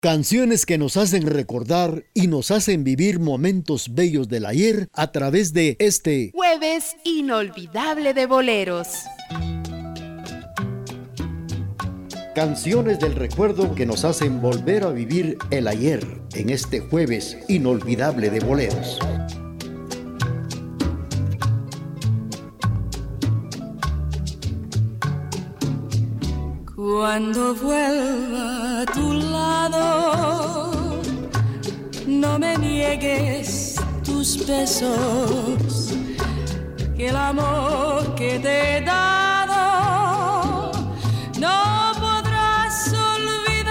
Canciones que nos hacen recordar y nos hacen vivir momentos bellos del ayer a través de este jueves inolvidable de boleros. Canciones del recuerdo que nos hacen volver a vivir el ayer en este jueves inolvidable de boleros. Cuando vuelva a tu lado, no me niegues tus besos, que el amor que te he dado no podrás olvidar.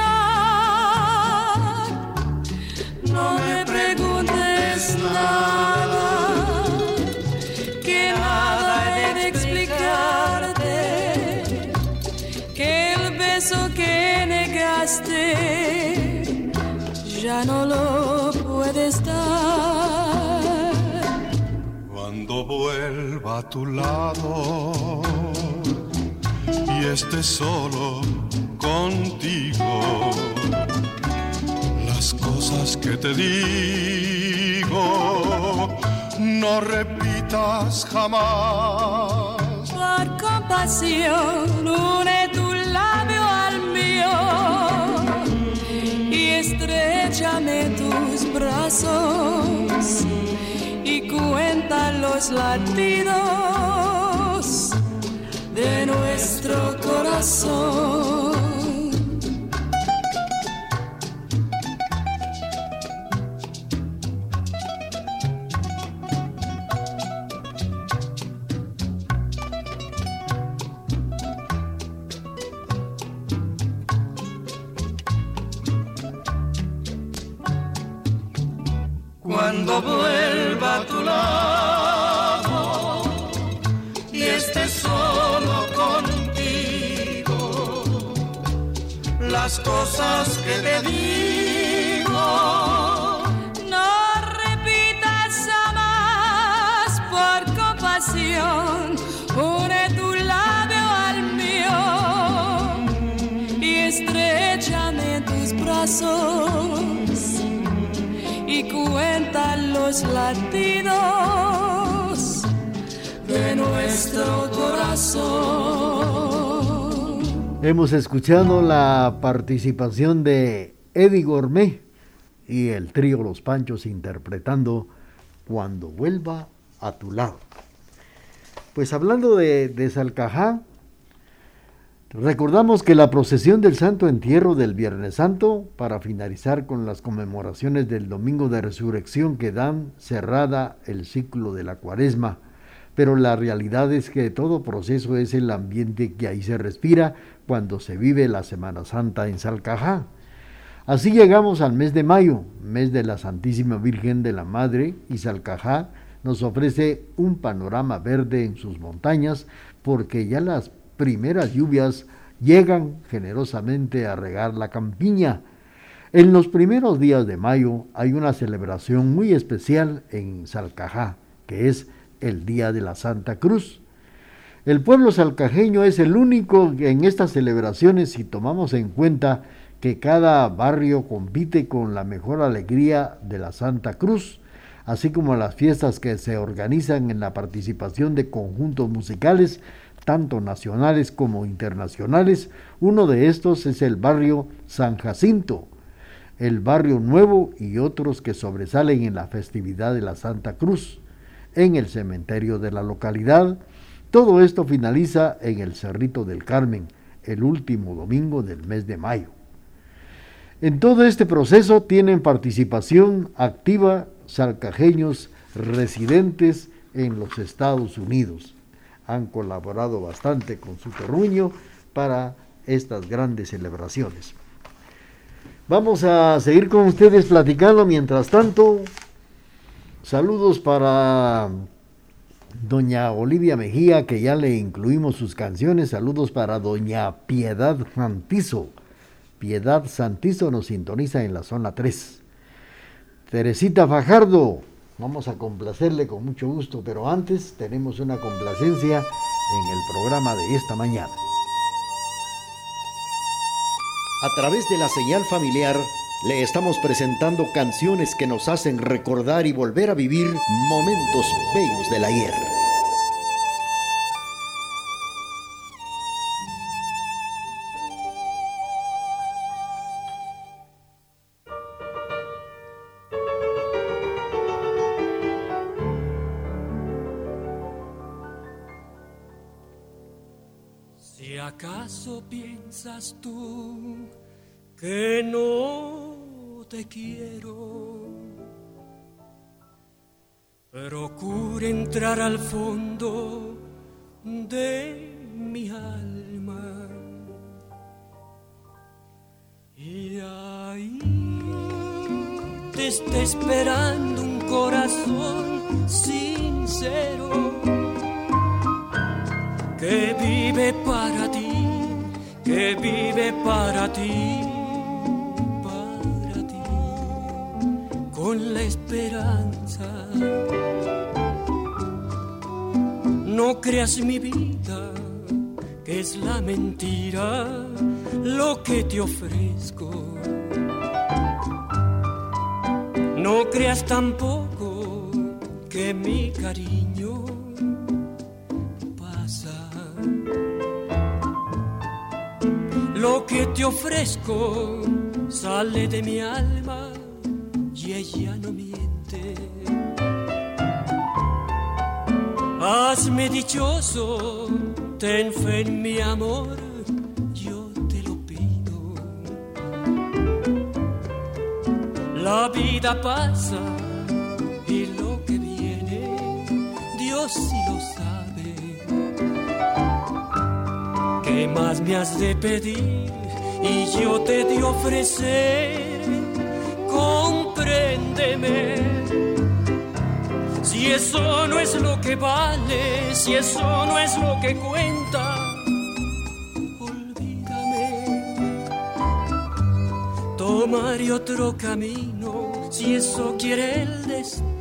No me preguntes nada. Que negaste ya no lo puedes dar. Cuando vuelva a tu lado y esté solo contigo, las cosas que te digo no repitas jamás. Por compasión, une tu estrechame tus brazos y cuenta los latidos de nuestro corazón. Vuelva a tu lado y esté solo contigo. Las cosas que te digo. No repitas jamás por compasión, une tu labio al mío y estrechame tus brazos los de nuestro corazón. Hemos escuchado la participación de Eddie Gourmet y el trío Los Panchos interpretando Cuando vuelva a tu lado. Pues hablando de, de Salcajá, Recordamos que la procesión del Santo Entierro del Viernes Santo, para finalizar con las conmemoraciones del Domingo de Resurrección que dan cerrada el ciclo de la cuaresma, pero la realidad es que todo proceso es el ambiente que ahí se respira cuando se vive la Semana Santa en Salcajá. Así llegamos al mes de mayo, mes de la Santísima Virgen de la Madre, y Salcajá nos ofrece un panorama verde en sus montañas, porque ya las primeras lluvias llegan generosamente a regar la campiña. En los primeros días de mayo hay una celebración muy especial en Salcajá, que es el Día de la Santa Cruz. El pueblo salcajeño es el único en estas celebraciones si tomamos en cuenta que cada barrio compite con la mejor alegría de la Santa Cruz, así como las fiestas que se organizan en la participación de conjuntos musicales tanto nacionales como internacionales. Uno de estos es el barrio San Jacinto, el barrio nuevo y otros que sobresalen en la festividad de la Santa Cruz, en el cementerio de la localidad. Todo esto finaliza en el Cerrito del Carmen, el último domingo del mes de mayo. En todo este proceso tienen participación activa salcajeños residentes en los Estados Unidos han colaborado bastante con su terruño para estas grandes celebraciones. Vamos a seguir con ustedes platicando mientras tanto. Saludos para doña Olivia Mejía, que ya le incluimos sus canciones. Saludos para doña Piedad Santizo. Piedad Santizo nos sintoniza en la zona 3. Teresita Fajardo, Vamos a complacerle con mucho gusto, pero antes tenemos una complacencia en el programa de esta mañana. A través de la señal familiar le estamos presentando canciones que nos hacen recordar y volver a vivir momentos bellos del ayer. Si acaso piensas tú que no te quiero, procure entrar al fondo de mi alma. Y ahí te está esperando un corazón sincero que vive para ti, que vive para ti, para ti, con la esperanza. No creas mi vida, que es la mentira lo que te ofrezco. No creas tampoco que mi cariño que te ofrezco sale de mi alma y ella no miente. Hazme dichoso, ten fe en mi amor, yo te lo pido. La vida pasa y lo que viene, Dios sí lo sabe. ¿Qué más me has de pedir? Y yo te de ofrecer, compréndeme. Si eso no es lo que vale, si eso no es lo que cuenta, olvídame. Tomaré otro camino, si eso quiere el destino,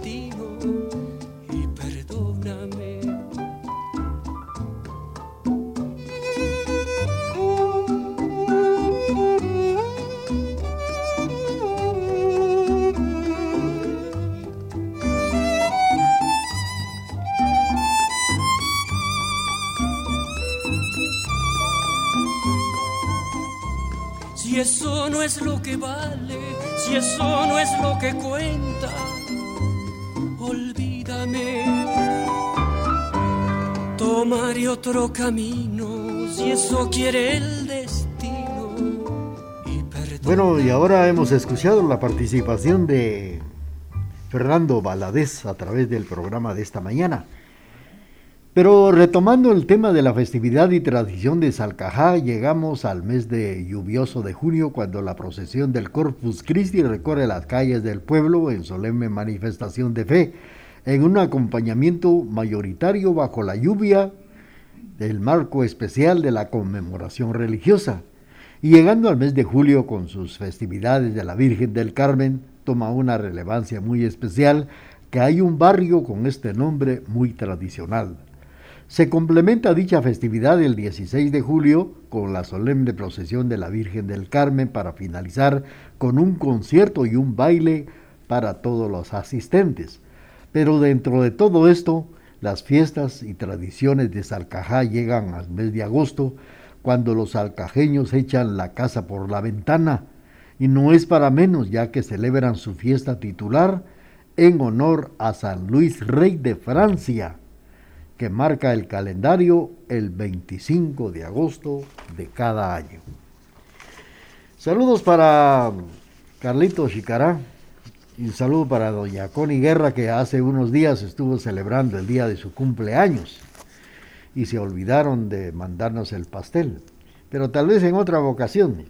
es lo que vale, si eso no es lo que cuenta, olvídame. Tomaré otro camino, si eso quiere el destino. Y. Bueno, y ahora hemos escuchado la participación de Fernando Valadez a través del programa de esta mañana. Pero retomando el tema de la festividad y tradición de Salcajá, llegamos al mes de lluvioso de junio cuando la procesión del Corpus Christi recorre las calles del pueblo en solemne manifestación de fe, en un acompañamiento mayoritario bajo la lluvia del marco especial de la conmemoración religiosa. Y llegando al mes de julio con sus festividades de la Virgen del Carmen, toma una relevancia muy especial que hay un barrio con este nombre muy tradicional. Se complementa dicha festividad el 16 de julio con la solemne procesión de la Virgen del Carmen para finalizar con un concierto y un baile para todos los asistentes. Pero dentro de todo esto, las fiestas y tradiciones de Salcajá llegan al mes de agosto, cuando los salcajeños echan la casa por la ventana, y no es para menos ya que celebran su fiesta titular en honor a San Luis Rey de Francia que marca el calendario el 25 de agosto de cada año. Saludos para Carlito Chicará y un saludo para doña Connie Guerra que hace unos días estuvo celebrando el día de su cumpleaños y se olvidaron de mandarnos el pastel, pero tal vez en otra ocasión.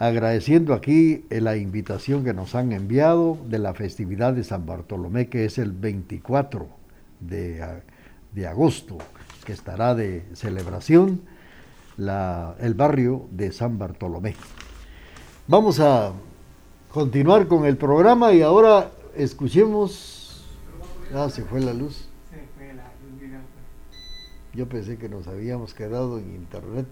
Agradeciendo aquí la invitación que nos han enviado de la festividad de San Bartolomé, que es el 24 de de agosto, que estará de celebración la, el barrio de San Bartolomé. Vamos a continuar con el programa y ahora escuchemos... Ah, se fue la luz. Yo pensé que nos habíamos quedado en internet.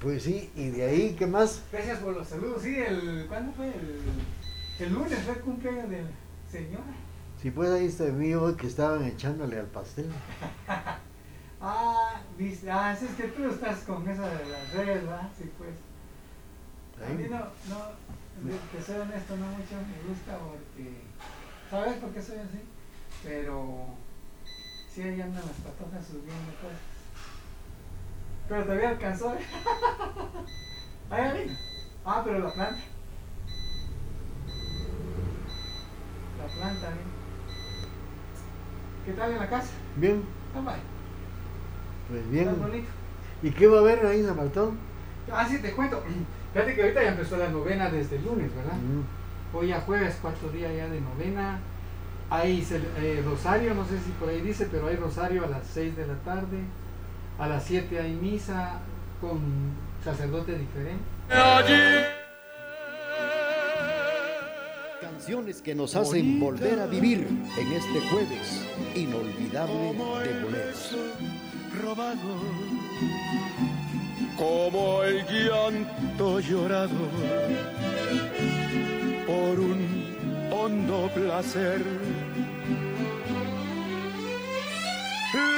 Pues sí, y de ahí, ¿qué más? Gracias por los saludos. Sí, el, ¿cuándo fue? El, el lunes fue el cumpleaños del señor. Sí, pues ahí está mío que estaban echándole al pastel. ah, dice, ah, es que tú estás con esa de las redes, ¿verdad? Sí, pues. A mí no, no, te soy honesto, no mucho me gusta porque, ¿sabes por qué soy así? Pero sí ahí andan las patojas subiendo cosas. Pero todavía alcanzó. Ahí Ah, pero la planta. La planta, ¿eh? ¿Qué tal en la casa? Bien. Ah, pues bien. Está bonito. ¿Y qué va a haber ahí en Zamaltón? Ah, sí, te cuento. Fíjate que ahorita ya empezó la novena desde el lunes, ¿verdad? Mm. Hoy a jueves, cuarto día ya de novena. Hay eh, rosario, no sé si por ahí dice, pero hay rosario a las 6 de la tarde. A las 7 hay misa con sacerdote diferente. Canciones que nos hacen volver a vivir en este jueves inolvidable de boleros. Robado como el llanto llorado por un hondo placer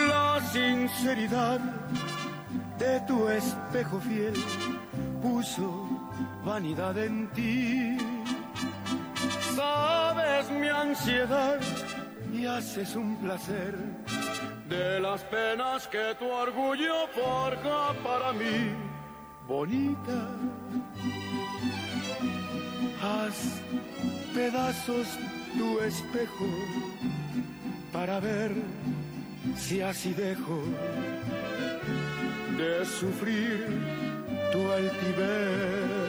la sinceridad de tu espejo fiel puso vanidad en ti. Ansiedad y haces un placer de las penas que tu orgullo forja para mí, bonita. Haz pedazos tu espejo para ver si así dejo de sufrir tu altivez.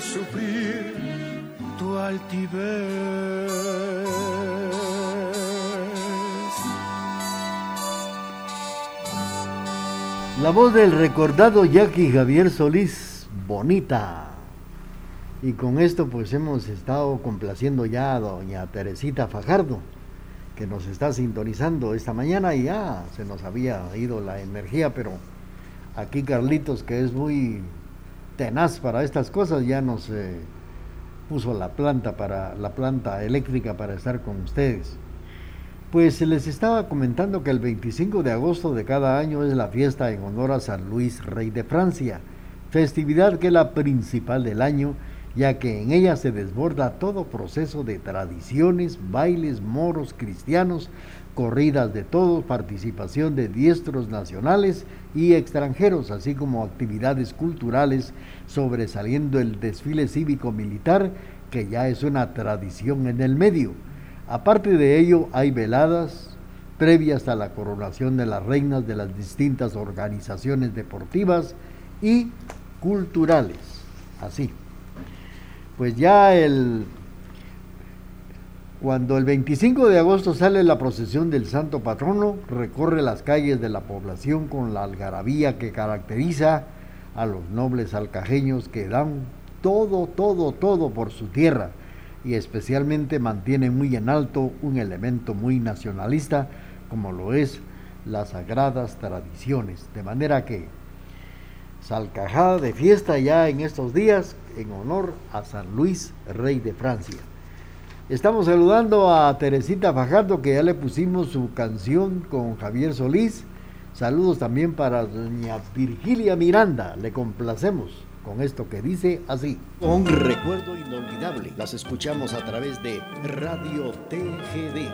sufrir tu altivez. La voz del recordado Jackie Javier Solís, bonita. Y con esto pues hemos estado complaciendo ya a doña Teresita Fajardo, que nos está sintonizando esta mañana y ya se nos había ido la energía, pero aquí Carlitos, que es muy tenaz para estas cosas, ya nos puso la planta para la planta eléctrica para estar con ustedes. Pues les estaba comentando que el 25 de agosto de cada año es la fiesta en honor a San Luis, rey de Francia, festividad que es la principal del año, ya que en ella se desborda todo proceso de tradiciones, bailes moros cristianos, corridas de todos, participación de diestros nacionales y extranjeros, así como actividades culturales, sobresaliendo el desfile cívico-militar, que ya es una tradición en el medio. Aparte de ello, hay veladas previas a la coronación de las reinas de las distintas organizaciones deportivas y culturales. Así. Pues ya el cuando el 25 de agosto sale la procesión del Santo Patrono, recorre las calles de la población con la algarabía que caracteriza a los nobles alcajeños que dan todo, todo, todo por su tierra y especialmente mantienen muy en alto un elemento muy nacionalista como lo es las sagradas tradiciones. De manera que salcajada de fiesta ya en estos días en honor a San Luis, rey de Francia. Estamos saludando a Teresita Fajardo que ya le pusimos su canción con Javier Solís. Saludos también para doña Virgilia Miranda. Le complacemos con esto que dice así. Un recuerdo inolvidable. Las escuchamos a través de Radio TGD.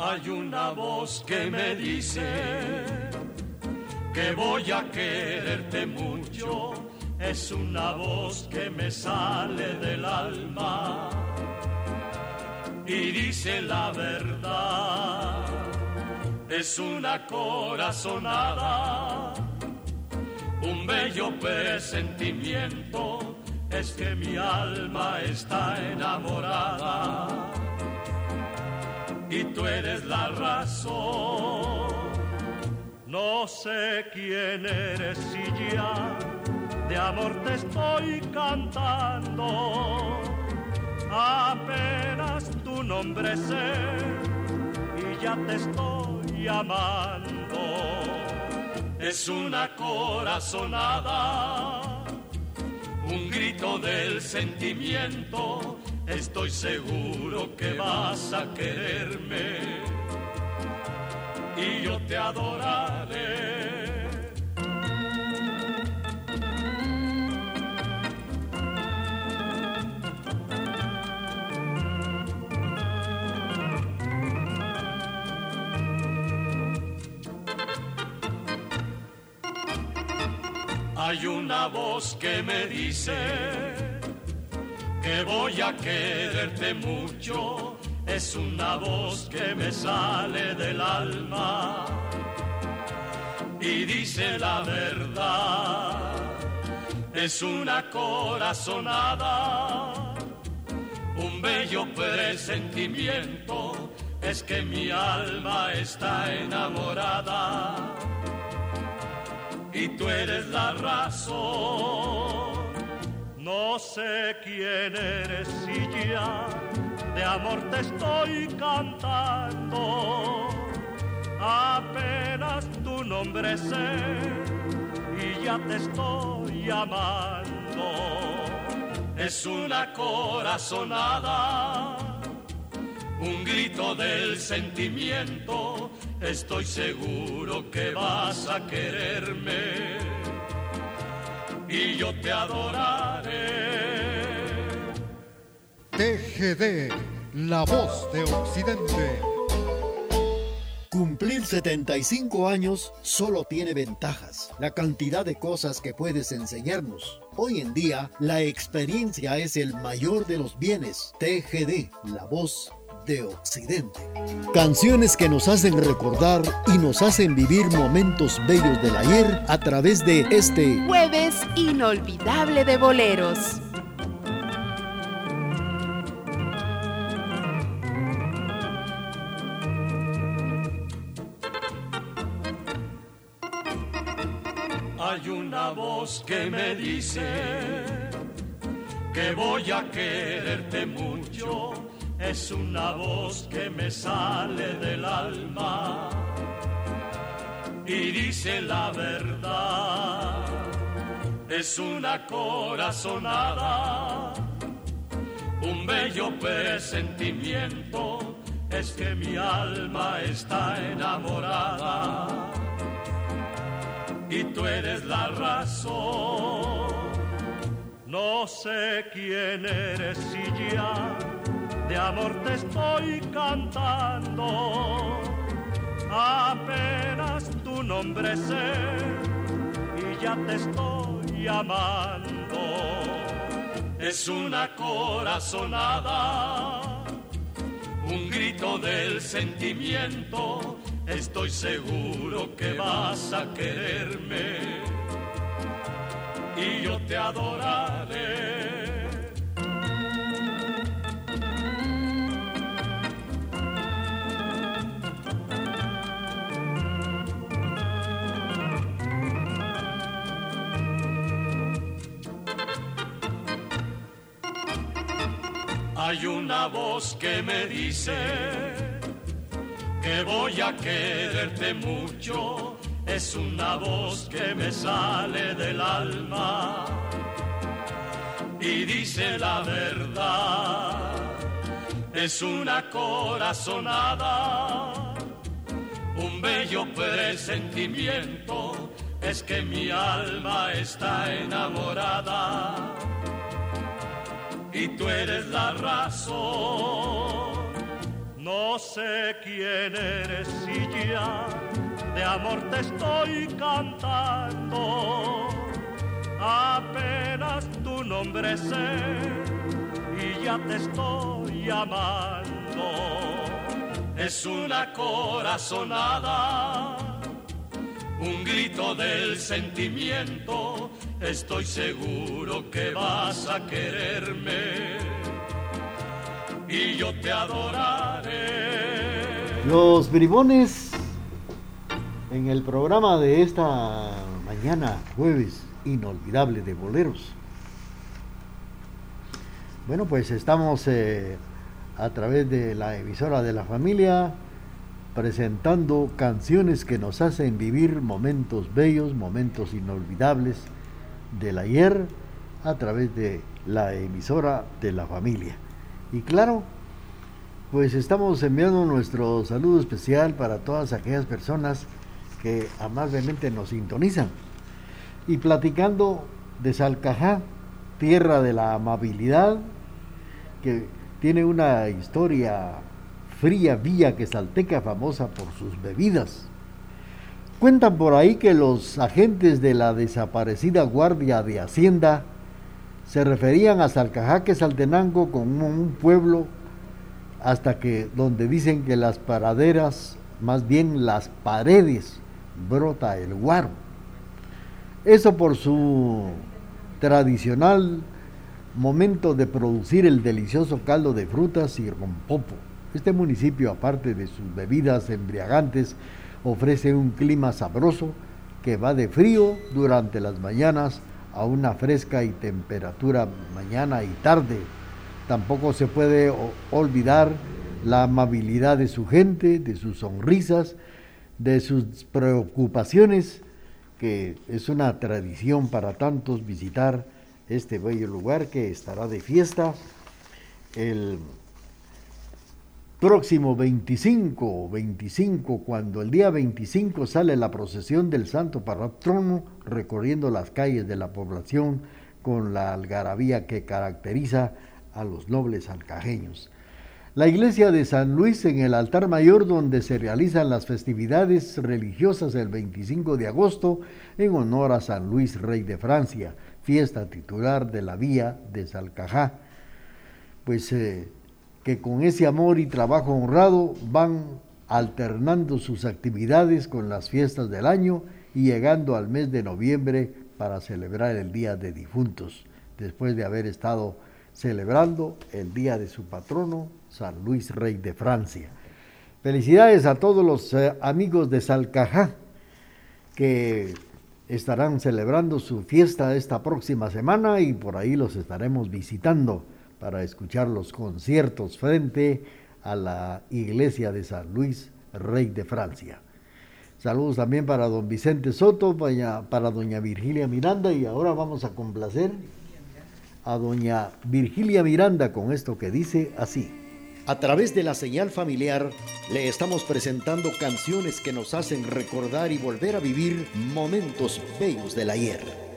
Hay una voz que me dice que voy a quererte mucho. Es una voz que me sale del alma y dice la verdad. Es una corazonada, un bello presentimiento. Es que mi alma está enamorada y tú eres la razón. No sé quién eres y ya de amor te estoy cantando. Apenas tu nombre sé y ya te estoy amando. Es una corazonada, un grito del sentimiento Estoy seguro que vas a quererme y yo te adoraré. Hay una voz que me dice que voy a quererte mucho, es una voz que me sale del alma y dice la verdad, es una corazonada, un bello presentimiento, es que mi alma está enamorada y tú eres la razón. No sé quién eres y ya de amor te estoy cantando. Apenas tu nombre sé y ya te estoy llamando. Es una corazonada, un grito del sentimiento. Estoy seguro que vas a quererme y yo te adoraré. TGD, la voz de Occidente. Cumplir 75 años solo tiene ventajas. La cantidad de cosas que puedes enseñarnos. Hoy en día, la experiencia es el mayor de los bienes. TGD, la voz de Occidente. Canciones que nos hacen recordar y nos hacen vivir momentos bellos del ayer a través de este jueves inolvidable de boleros. Una voz que me dice que voy a quererte mucho. Es una voz que me sale del alma y dice la verdad. Es una corazonada, un bello presentimiento, es que mi alma está enamorada y tú eres la razón. No sé quién eres y ya de amor te estoy cantando. Apenas tu nombre sé y ya te estoy llamando. Es una corazonada, un grito del sentimiento. Estoy seguro que vas a quererme. Y yo te adoraré. Hay una voz que me dice que voy a quererte mucho, es una voz que me sale del alma y dice la verdad. Es una corazonada, un bello presentimiento, es que mi alma está enamorada y tú eres la razón. No sé quién eres y ya de amor te estoy cantando. Apenas tu nombre sé y ya te estoy llamando. Es una corazonada, un grito del sentimiento estoy seguro que vas a quererme y yo te adoraré. Los bribones en el programa de esta mañana, jueves, inolvidable de boleros. Bueno, pues estamos eh, a través de la emisora de la familia presentando canciones que nos hacen vivir momentos bellos, momentos inolvidables del ayer a través de la emisora de la familia. Y claro, pues estamos enviando nuestro saludo especial para todas aquellas personas que amablemente nos sintonizan. Y platicando de Salcajá, tierra de la amabilidad, que tiene una historia fría vía que salteca famosa por sus bebidas. Cuentan por ahí que los agentes de la desaparecida Guardia de Hacienda se referían a Salcajaque Saltenango como un pueblo hasta que donde dicen que las paraderas, más bien las paredes, brota el guaro. Eso por su tradicional momento de producir el delicioso caldo de frutas y rompopo. Este municipio, aparte de sus bebidas embriagantes, ofrece un clima sabroso que va de frío durante las mañanas a una fresca y temperatura mañana y tarde. Tampoco se puede olvidar la amabilidad de su gente, de sus sonrisas, de sus preocupaciones, que es una tradición para tantos visitar este bello lugar que estará de fiesta el próximo 25 o 25, cuando el día 25 sale la procesión del Santo Patrono recorriendo las calles de la población con la algarabía que caracteriza a los nobles alcajeños. La iglesia de San Luis en el altar mayor donde se realizan las festividades religiosas el 25 de agosto en honor a San Luis, rey de Francia, fiesta titular de la vía de Salcajá. Pues eh, que con ese amor y trabajo honrado van alternando sus actividades con las fiestas del año y llegando al mes de noviembre para celebrar el Día de Difuntos, después de haber estado celebrando el día de su patrono, San Luis Rey de Francia. Felicidades a todos los eh, amigos de Salcajá que estarán celebrando su fiesta esta próxima semana y por ahí los estaremos visitando para escuchar los conciertos frente a la iglesia de San Luis, Rey de Francia. Saludos también para don Vicente Soto, para doña Virgilia Miranda y ahora vamos a complacer a doña Virgilia Miranda con esto que dice así. A través de la señal familiar le estamos presentando canciones que nos hacen recordar y volver a vivir momentos bellos del ayer.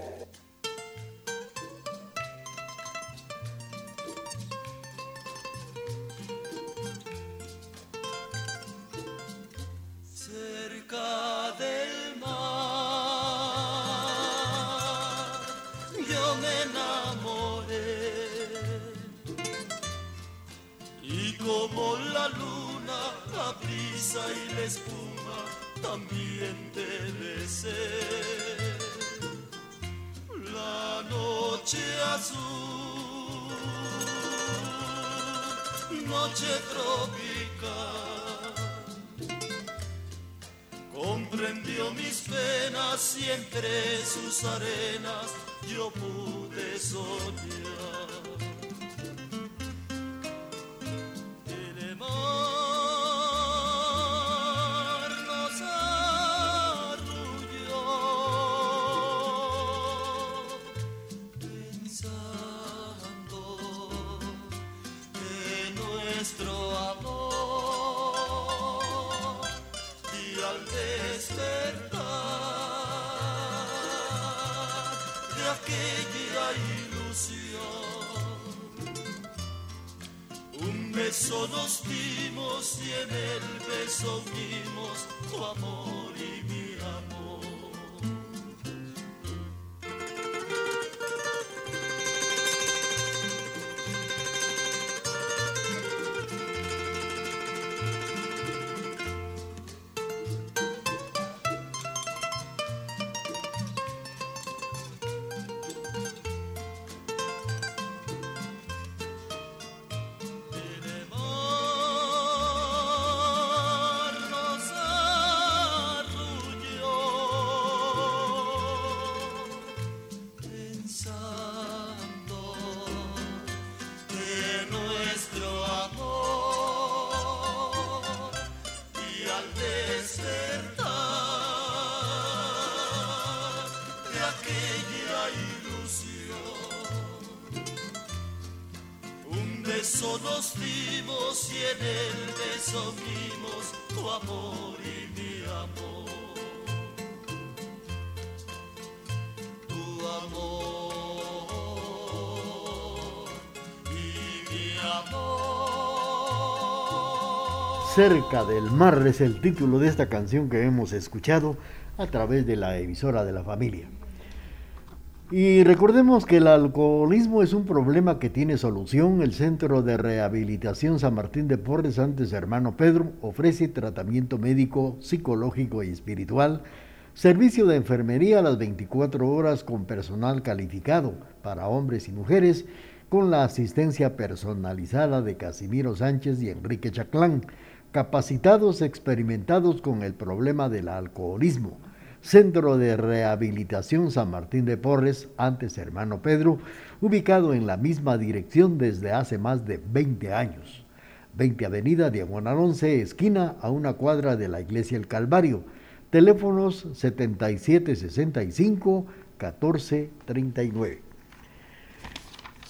Beso nos dimos y en el beso unimos tu amor y mi y en el beso vimos tu amor y mi amor. Tu amor y mi amor. Cerca del mar es el título de esta canción que hemos escuchado a través de la emisora de la familia. Y recordemos que el alcoholismo es un problema que tiene solución. El Centro de Rehabilitación San Martín de Porres, antes hermano Pedro, ofrece tratamiento médico, psicológico y espiritual, servicio de enfermería a las 24 horas con personal calificado para hombres y mujeres, con la asistencia personalizada de Casimiro Sánchez y Enrique Chaclán, capacitados experimentados con el problema del alcoholismo Centro de Rehabilitación San Martín de Porres, antes hermano Pedro, ubicado en la misma dirección desde hace más de 20 años. 20 Avenida Diagonal 11, esquina a una cuadra de la Iglesia El Calvario. Teléfonos 7765 1439.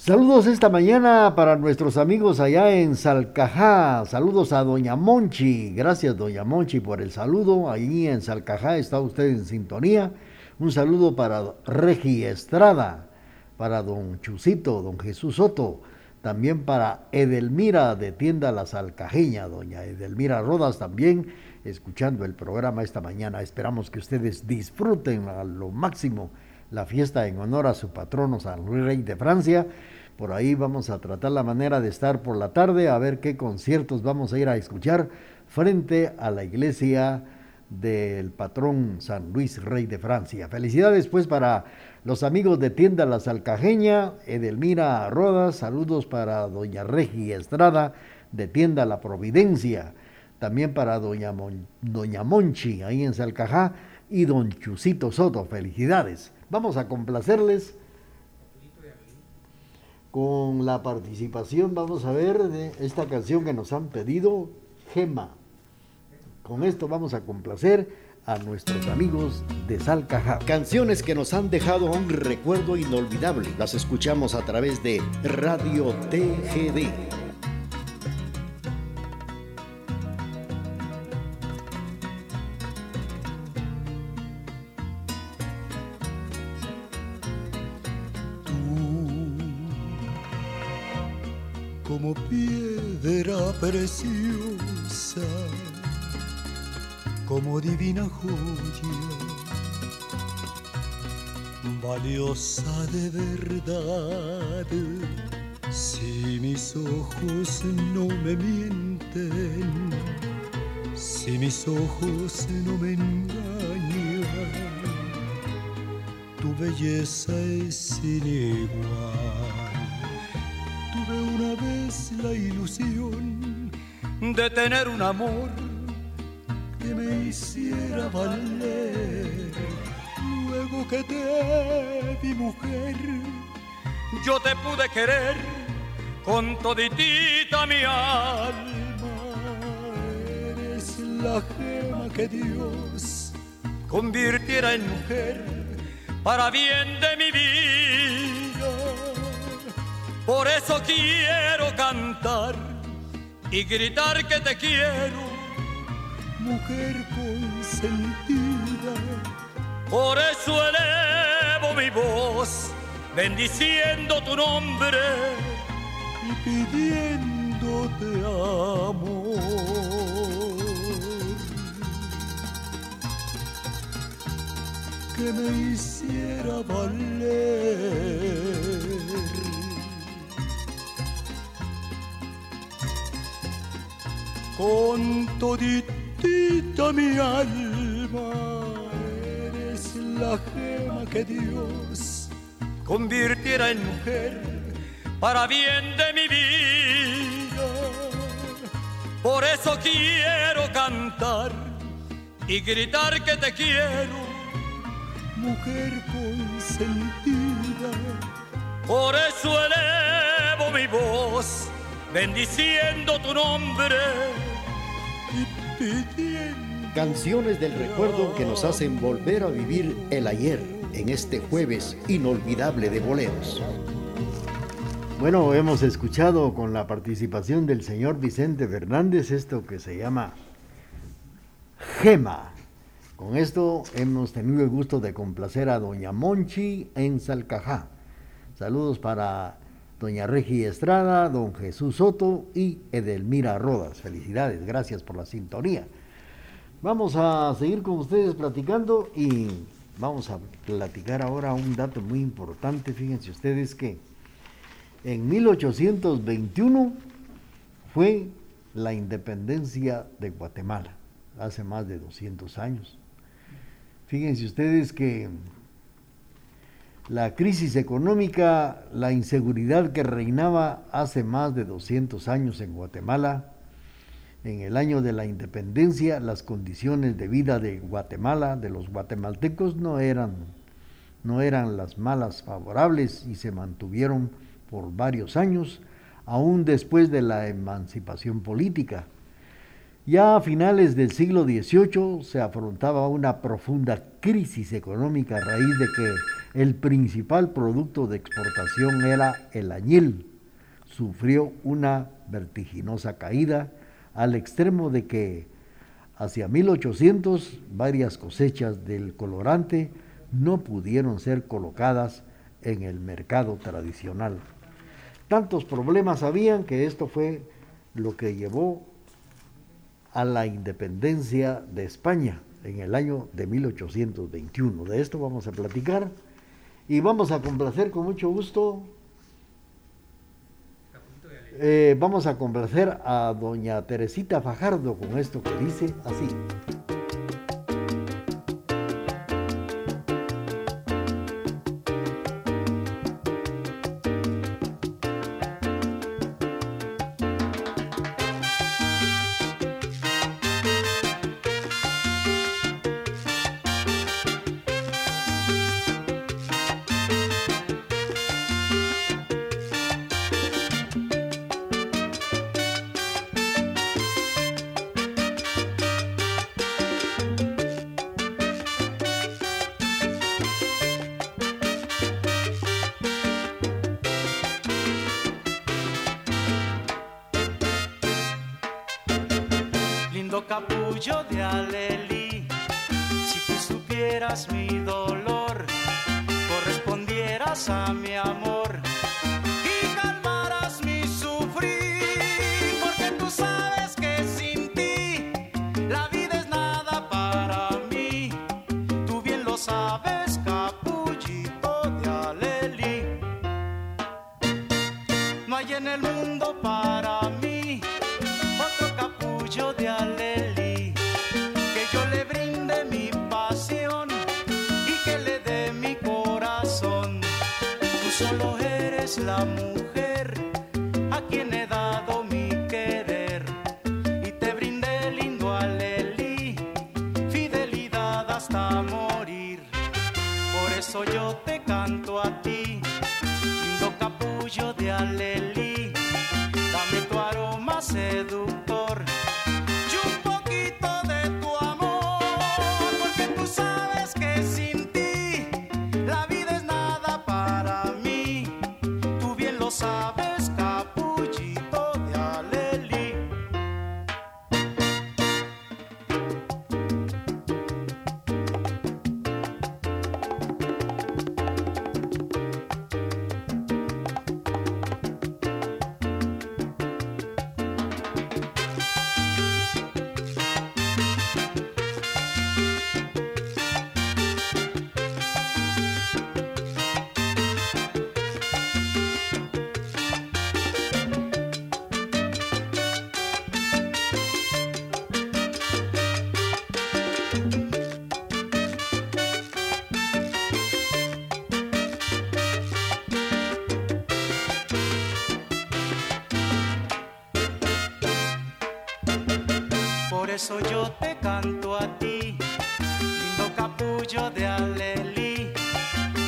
Saludos esta mañana para nuestros amigos allá en Salcajá. Saludos a Doña Monchi. Gracias, Doña Monchi, por el saludo. Ahí en Salcajá está usted en sintonía. Un saludo para Regi Estrada, para Don Chusito, Don Jesús Soto. También para Edelmira de Tienda La Salcajeña, Doña Edelmira Rodas también, escuchando el programa esta mañana. Esperamos que ustedes disfruten a lo máximo la fiesta en honor a su patrono San Luis Rey de Francia por ahí vamos a tratar la manera de estar por la tarde, a ver qué conciertos vamos a ir a escuchar frente a la iglesia del patrón San Luis Rey de Francia. Felicidades pues para los amigos de Tienda La Salcajeña, Edelmira Rodas, saludos para doña Regi Estrada de Tienda La Providencia, también para doña, doña Monchi ahí en Salcajá y don Chusito Soto, felicidades. Vamos a complacerles con la participación, vamos a ver, de esta canción que nos han pedido, Gema. Con esto vamos a complacer a nuestros amigos de Salcaja. Canciones que nos han dejado un recuerdo inolvidable. Las escuchamos a través de Radio TGD. Valiosa de verdad. Si mis ojos no me mienten, si mis ojos no me engañan, tu belleza es sin igual. Tuve una vez la ilusión de tener un amor que me hiciera valer. Luego que te vi mujer, yo te pude querer con toditita mi alma. Eres la gema que Dios convirtiera en mujer para bien de mi vida. Por eso quiero cantar y gritar que te quiero, mujer consentida. Por eso elevo mi voz bendiciendo tu nombre y pidiéndote amor. Que me hiciera valer. Con toditita mi alma eres la gema que Dios convirtiera en mujer para bien de mi vida. Por eso quiero cantar y gritar que te quiero, mujer consentida. Por eso elevo mi voz, bendiciendo tu nombre y. Canciones del recuerdo que nos hacen volver a vivir el ayer en este jueves inolvidable de boleros. Bueno, hemos escuchado con la participación del señor Vicente Fernández esto que se llama Gema. Con esto hemos tenido el gusto de complacer a doña Monchi en Salcajá. Saludos para doña Regi Estrada, don Jesús Soto y Edelmira Rodas. Felicidades, gracias por la sintonía. Vamos a seguir con ustedes platicando y vamos a platicar ahora un dato muy importante. Fíjense ustedes que en 1821 fue la independencia de Guatemala, hace más de 200 años. Fíjense ustedes que la crisis económica, la inseguridad que reinaba hace más de 200 años en Guatemala, en el año de la independencia, las condiciones de vida de Guatemala, de los guatemaltecos, no eran, no eran las malas favorables y se mantuvieron por varios años, aún después de la emancipación política. Ya a finales del siglo XVIII se afrontaba una profunda crisis económica a raíz de que el principal producto de exportación era el añil. Sufrió una vertiginosa caída al extremo de que hacia 1800 varias cosechas del colorante no pudieron ser colocadas en el mercado tradicional. Tantos problemas habían que esto fue lo que llevó a la independencia de España en el año de 1821. De esto vamos a platicar y vamos a complacer con mucho gusto. Eh, vamos a complacer a doña Teresita Fajardo con esto que dice así. Correspondieras a mi amor eres eso yo te canto a ti, lindo capullo de alelí,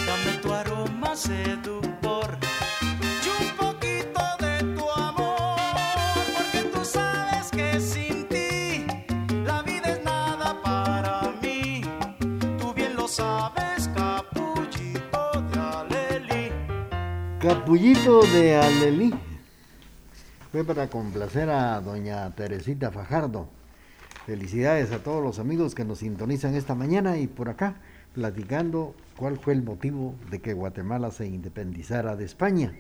dame tu aroma seductor y un poquito de tu amor, porque tú sabes que sin ti la vida es nada para mí, tú bien lo sabes, capullito de alelí. Capullito de Alelí. Fue para complacer a doña Teresita Fajardo. Felicidades a todos los amigos que nos sintonizan esta mañana y por acá platicando cuál fue el motivo de que Guatemala se independizara de España.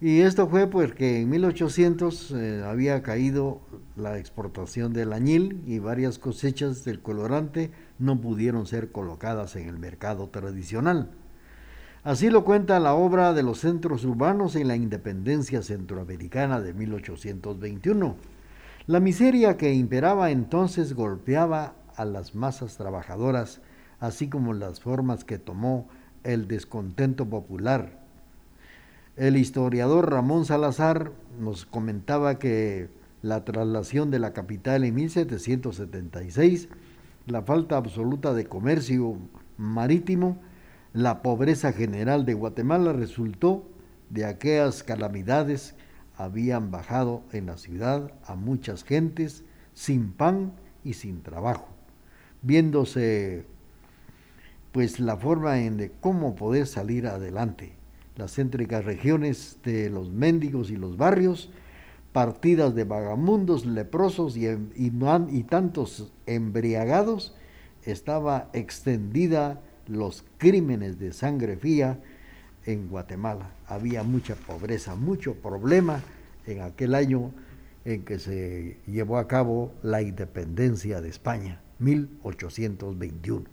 Y esto fue porque en 1800 eh, había caído la exportación del añil y varias cosechas del colorante no pudieron ser colocadas en el mercado tradicional. Así lo cuenta la obra de los centros urbanos en la independencia centroamericana de 1821. La miseria que imperaba entonces golpeaba a las masas trabajadoras, así como las formas que tomó el descontento popular. El historiador Ramón Salazar nos comentaba que la traslación de la capital en 1776, la falta absoluta de comercio marítimo, la pobreza general de Guatemala resultó de aquellas calamidades habían bajado en la ciudad a muchas gentes sin pan y sin trabajo, viéndose pues la forma en de cómo poder salir adelante. Las céntricas regiones de los mendigos y los barrios, partidas de vagamundos, leprosos y, y, y tantos embriagados, estaba extendida los crímenes de sangre fría en Guatemala. Había mucha pobreza, mucho problema en aquel año en que se llevó a cabo la independencia de España, 1821.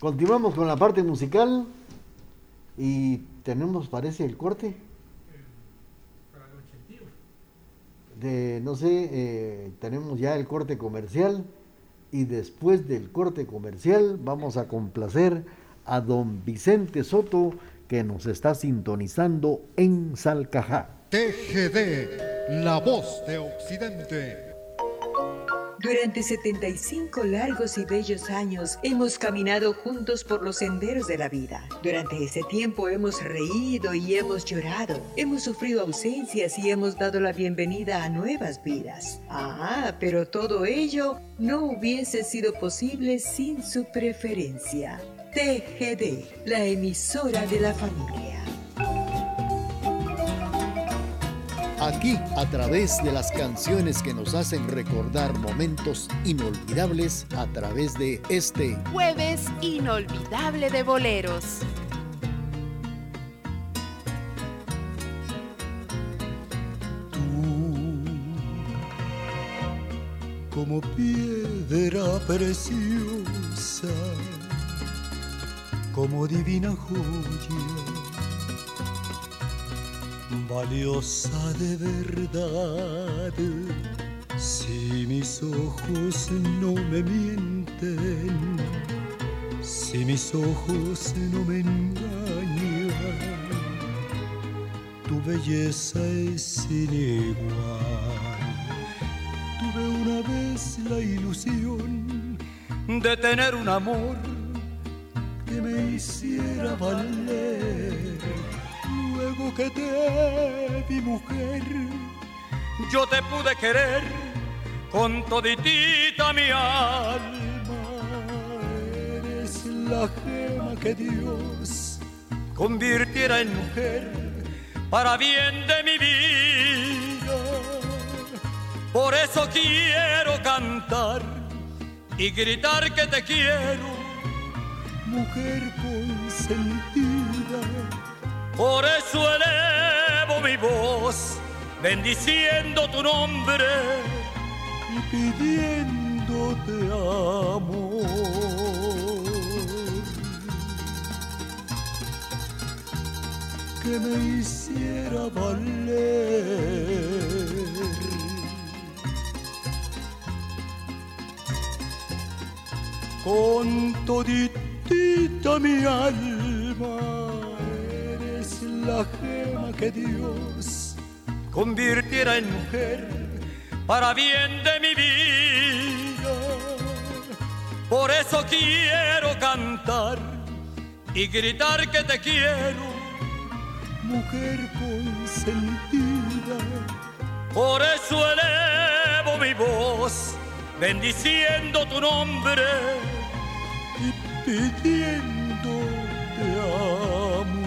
Continuamos con la parte musical y tenemos, parece, el corte. De, no sé, eh, tenemos ya el corte comercial y después del corte comercial vamos a complacer a don Vicente Soto que nos está sintonizando en Salcajá. TGD, la voz de Occidente. Durante 75 largos y bellos años hemos caminado juntos por los senderos de la vida. Durante ese tiempo hemos reído y hemos llorado. Hemos sufrido ausencias y hemos dado la bienvenida a nuevas vidas. Ah, pero todo ello no hubiese sido posible sin su preferencia. TGD, la emisora de la familia. Aquí, a través de las canciones que nos hacen recordar momentos inolvidables, a través de este Jueves inolvidable de boleros. como piedra preciosa, como divina joya, valiosa de verdad. Si mis ojos no me mienten, si mis ojos no me engañan, tu belleza es sin igual tuve una vez la ilusión de tener un amor me hiciera valer. Luego que te vi mujer, yo te pude querer con toditita mi alma. Eres la gema que Dios convirtiera en mujer para bien de mi vida. Por eso quiero cantar y gritar que te quiero, mujer consentida. Por eso elevo mi voz, bendiciendo tu nombre y pidiéndote amor. Que me hiciera valer con toditita mi alma. Eres la gema que Dios convirtiera en mujer para bien de mi vida. Por eso quiero cantar y gritar que te quiero, mujer consentida. Por eso elevo mi voz, bendiciendo tu nombre pidiendo te amo.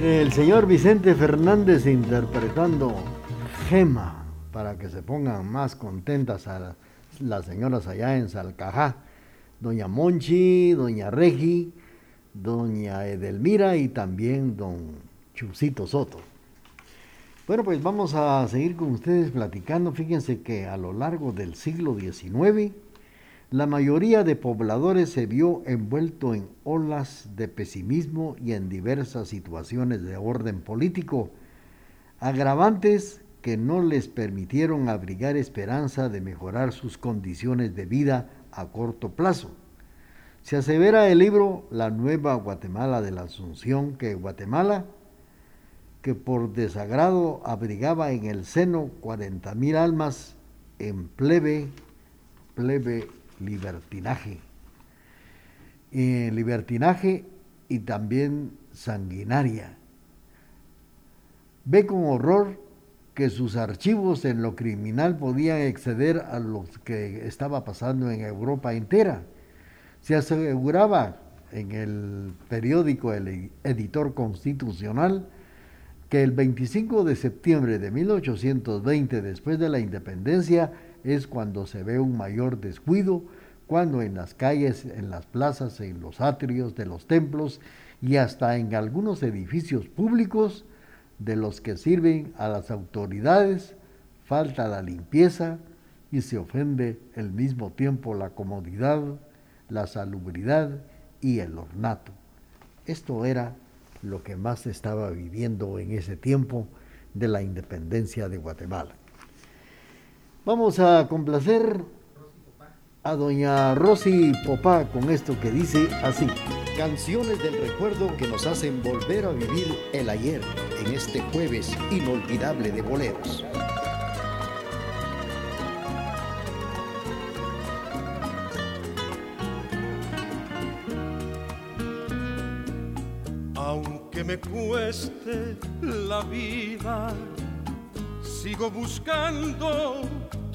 El señor Vicente Fernández interpretando Gema para que se pongan más contentas a las señoras allá en Salcajá. Doña Monchi, Doña Regi, Doña Edelmira y también Don Chusito Soto. Bueno, pues vamos a seguir con ustedes platicando. Fíjense que a lo largo del siglo XIX, la mayoría de pobladores se vio envuelto en olas de pesimismo y en diversas situaciones de orden político, agravantes que no les permitieron abrigar esperanza de mejorar sus condiciones de vida a corto plazo. Se asevera el libro La Nueva Guatemala de la Asunción que Guatemala, que por desagrado abrigaba en el seno 40.000 almas en plebe, plebe libertinaje. Libertinaje y también sanguinaria. Ve con horror que sus archivos en lo criminal podían exceder a lo que estaba pasando en Europa entera. Se aseguraba en el periódico El Editor Constitucional que el 25 de septiembre de 1820, después de la independencia, es cuando se ve un mayor descuido, cuando en las calles, en las plazas, en los atrios de los templos y hasta en algunos edificios públicos de los que sirven a las autoridades, falta la limpieza y se ofende al mismo tiempo la comodidad, la salubridad y el ornato. Esto era lo que más estaba viviendo en ese tiempo de la independencia de Guatemala. Vamos a complacer a doña Rosy Popá con esto que dice así. Canciones del recuerdo que nos hacen volver a vivir el ayer en este jueves inolvidable de boleros. Aunque me cueste la vida, sigo buscando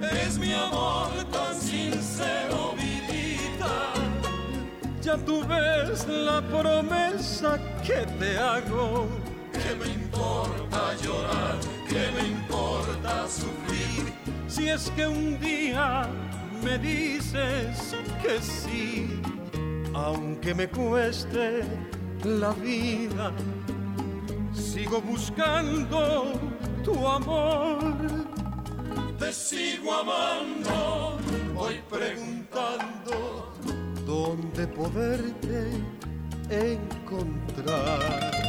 Es mi amor tan sincero, vidita. Ya tú ves la promesa que te hago. Que me importa llorar, que me importa sufrir. Si es que un día me dices que sí, aunque me cueste la vida, sigo buscando tu amor. Te sigo amando, voy preguntando dónde poderte encontrar.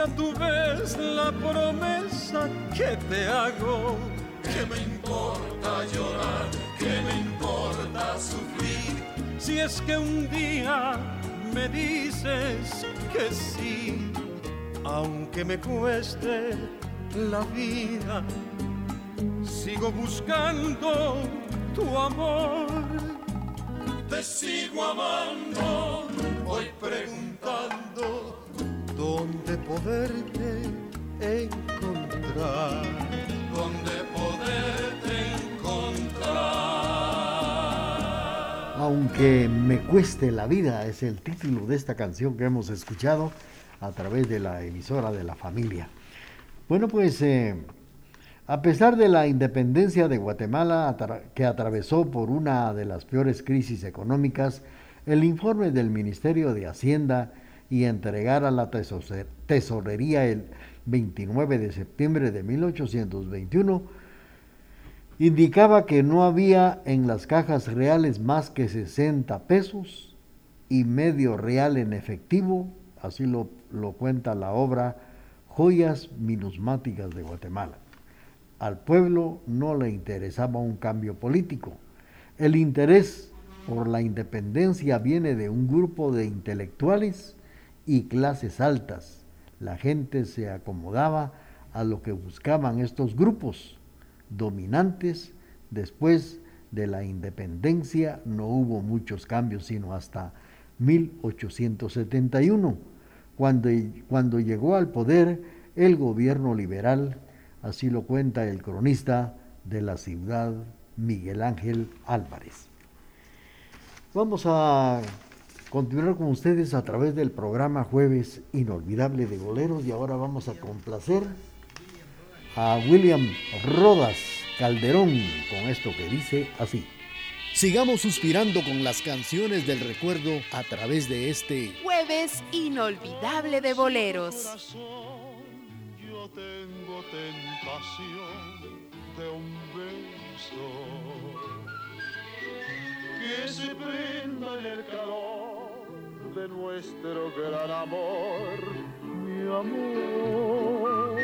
Ya tú ves la promesa que te hago. Que me importa llorar, que me importa sufrir. Si es que un día me dices que sí, aunque me cueste la vida, sigo buscando tu amor te sigo amando, voy preguntando dónde poderte encontrar, dónde poderte encontrar. Aunque me cueste la vida es el título de esta canción que hemos escuchado a través de la emisora de la familia. Bueno, pues eh, a pesar de la independencia de Guatemala que atravesó por una de las peores crisis económicas, el informe del Ministerio de Hacienda y entregar a la tesorería el 29 de septiembre de 1821 indicaba que no había en las cajas reales más que 60 pesos y medio real en efectivo, así lo, cuenta la obra Joyas Minusmáticas de Guatemala. Al pueblo no le interesaba un cambio político. El interés por la independencia viene de un grupo de intelectuales y clases altas. La gente se acomodaba a lo que buscaban estos grupos dominantes. Después de la independencia no hubo muchos cambios, sino hasta 1871, cuando, cuando llegó al poder el gobierno liberal, así lo cuenta el cronista de la ciudad Miguel Ángel Álvarez. Vamos a continuar con ustedes a través del programa Jueves Inolvidable de Boleros y ahora vamos a complacer a William Rodas Calderón con esto que dice así. Sigamos suspirando con las canciones del recuerdo a través de este jueves inolvidable de boleros. Yo tengo tentación de un beso que se prenda en el calor de nuestro gran amor, mi amor.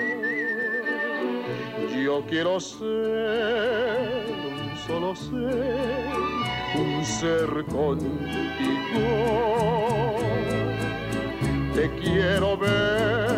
Yo quiero ser un solo ser, un ser contigo. Te quiero ver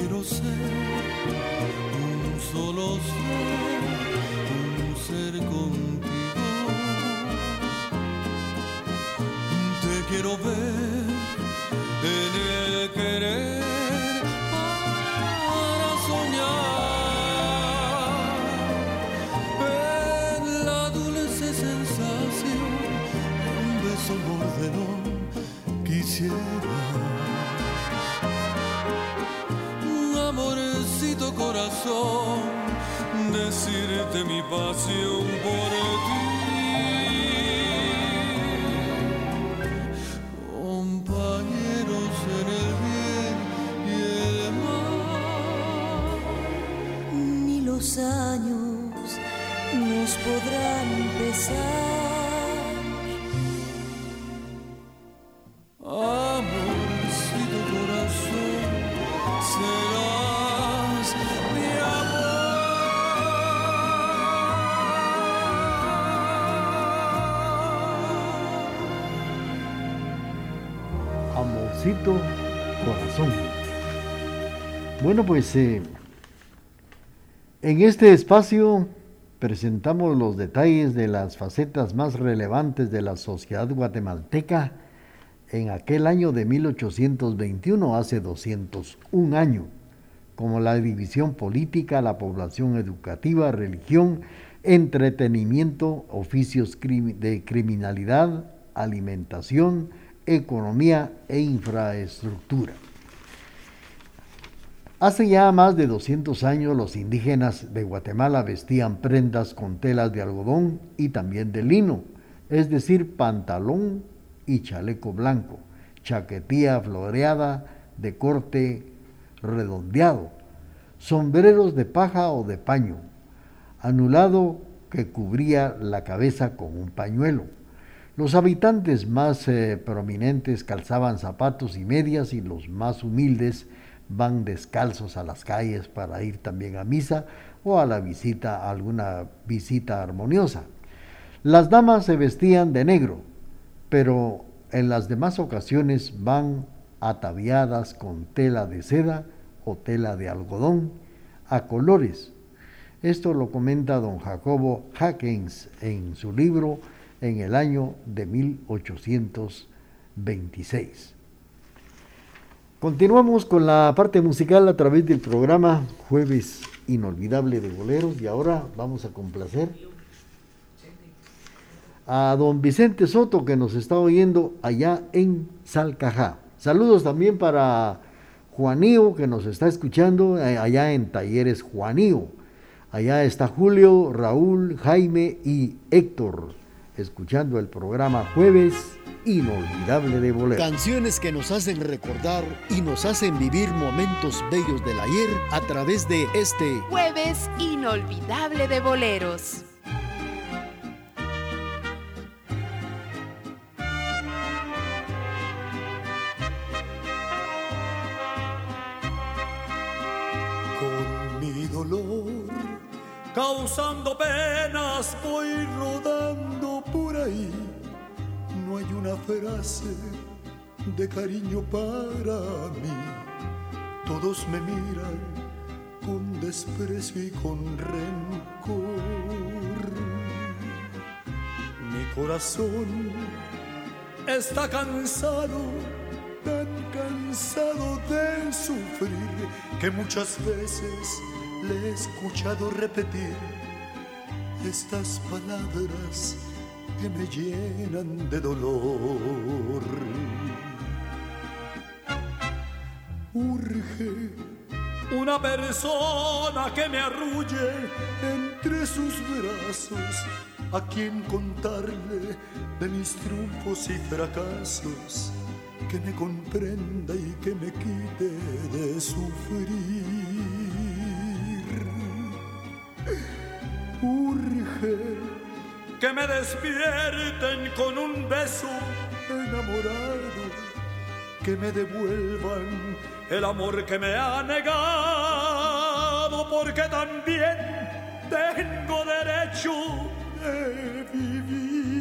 quiero ser un solo ser, un ser contigo. Te quiero ver. Podrán pesar. Amorcito corazón, serás mi Amorcito corazón. Bueno, pues eh, en este espacio presentamos los detalles de las facetas más relevantes de la sociedad guatemalteca en aquel año de 1821, hace 201 años, como la división política, la población educativa, religión, entretenimiento, oficios de criminalidad, alimentación, economía e infraestructura. Hace ya más de 200 años los indígenas de Guatemala vestían prendas con telas de algodón y también de lino, es decir, pantalón y chaleco blanco, chaquetía floreada de corte redondeado, sombreros de paja o de paño, anulado que cubría la cabeza con un pañuelo. Los habitantes más eh, prominentes calzaban zapatos y medias y los más humildes van descalzos a las calles para ir también a misa o a la visita, a alguna visita armoniosa. Las damas se vestían de negro, pero en las demás ocasiones van ataviadas con tela de seda o tela de algodón a colores. Esto lo comenta don Jacobo Hackens en su libro en el año de 1826. Continuamos con la parte musical a través del programa Jueves Inolvidable de Boleros y ahora vamos a complacer a don Vicente Soto que nos está oyendo allá en Salcajá. Saludos también para Juanío que nos está escuchando eh, allá en Talleres Juanío. Allá está Julio, Raúl, Jaime y Héctor escuchando el programa Jueves Inolvidable de Boleros. Canciones que nos hacen recordar y nos hacen vivir momentos bellos del ayer a través de este Jueves Inolvidable de Boleros. Con mi dolor, causando penas, voy rodando por ahí. Hay una frase de cariño para mí. Todos me miran con desprecio y con rencor. Mi corazón está cansado, tan cansado de sufrir que muchas veces le he escuchado repetir estas palabras que me llenan de dolor. Urge una persona que me arrulle entre sus brazos, a quien contarle de mis triunfos y fracasos, que me comprenda y que me quite de sufrir. Que me despierten con un beso enamorado, que me devuelvan el amor que me ha negado, porque también tengo derecho de vivir.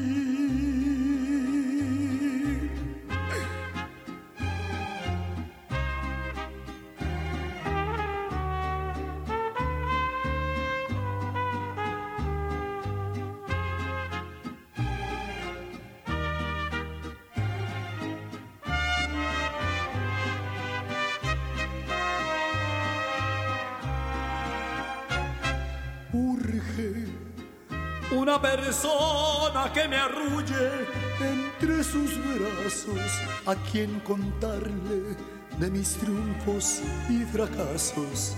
Una persona que me arrulle entre sus brazos, a quien contarle de mis triunfos y fracasos,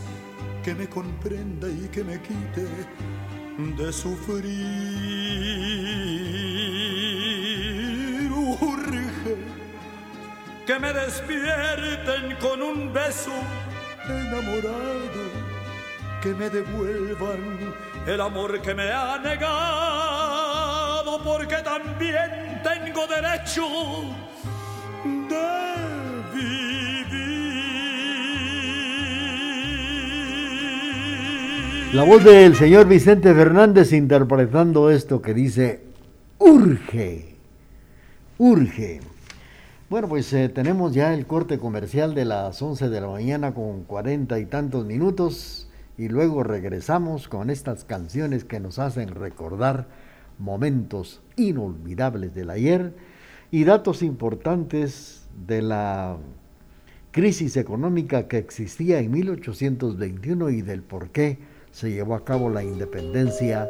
que me comprenda y que me quite de sufrir. Urge que me despierten con un beso enamorado que me devuelvan el amor que me ha negado, porque también tengo derecho de vivir. La voz del señor Vicente Fernández interpretando esto que dice, urge, urge. Bueno, pues eh, tenemos ya el corte comercial de las 11 de la mañana con cuarenta y tantos minutos y luego regresamos con estas canciones que nos hacen recordar momentos inolvidables del ayer y datos importantes de la crisis económica que existía en 1821 y del por qué se llevó a cabo la independencia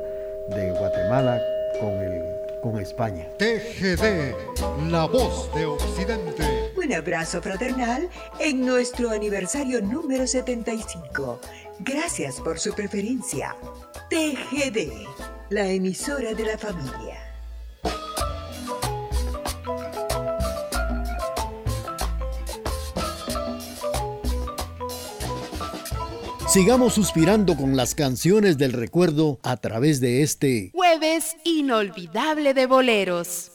de Guatemala con, el, con España. TGD, la voz de Occidente. Un abrazo fraternal en nuestro aniversario número 75. Gracias por su preferencia. TGD, la emisora de la familia. Sigamos suspirando con las canciones del recuerdo a través de este Jueves inolvidable de boleros.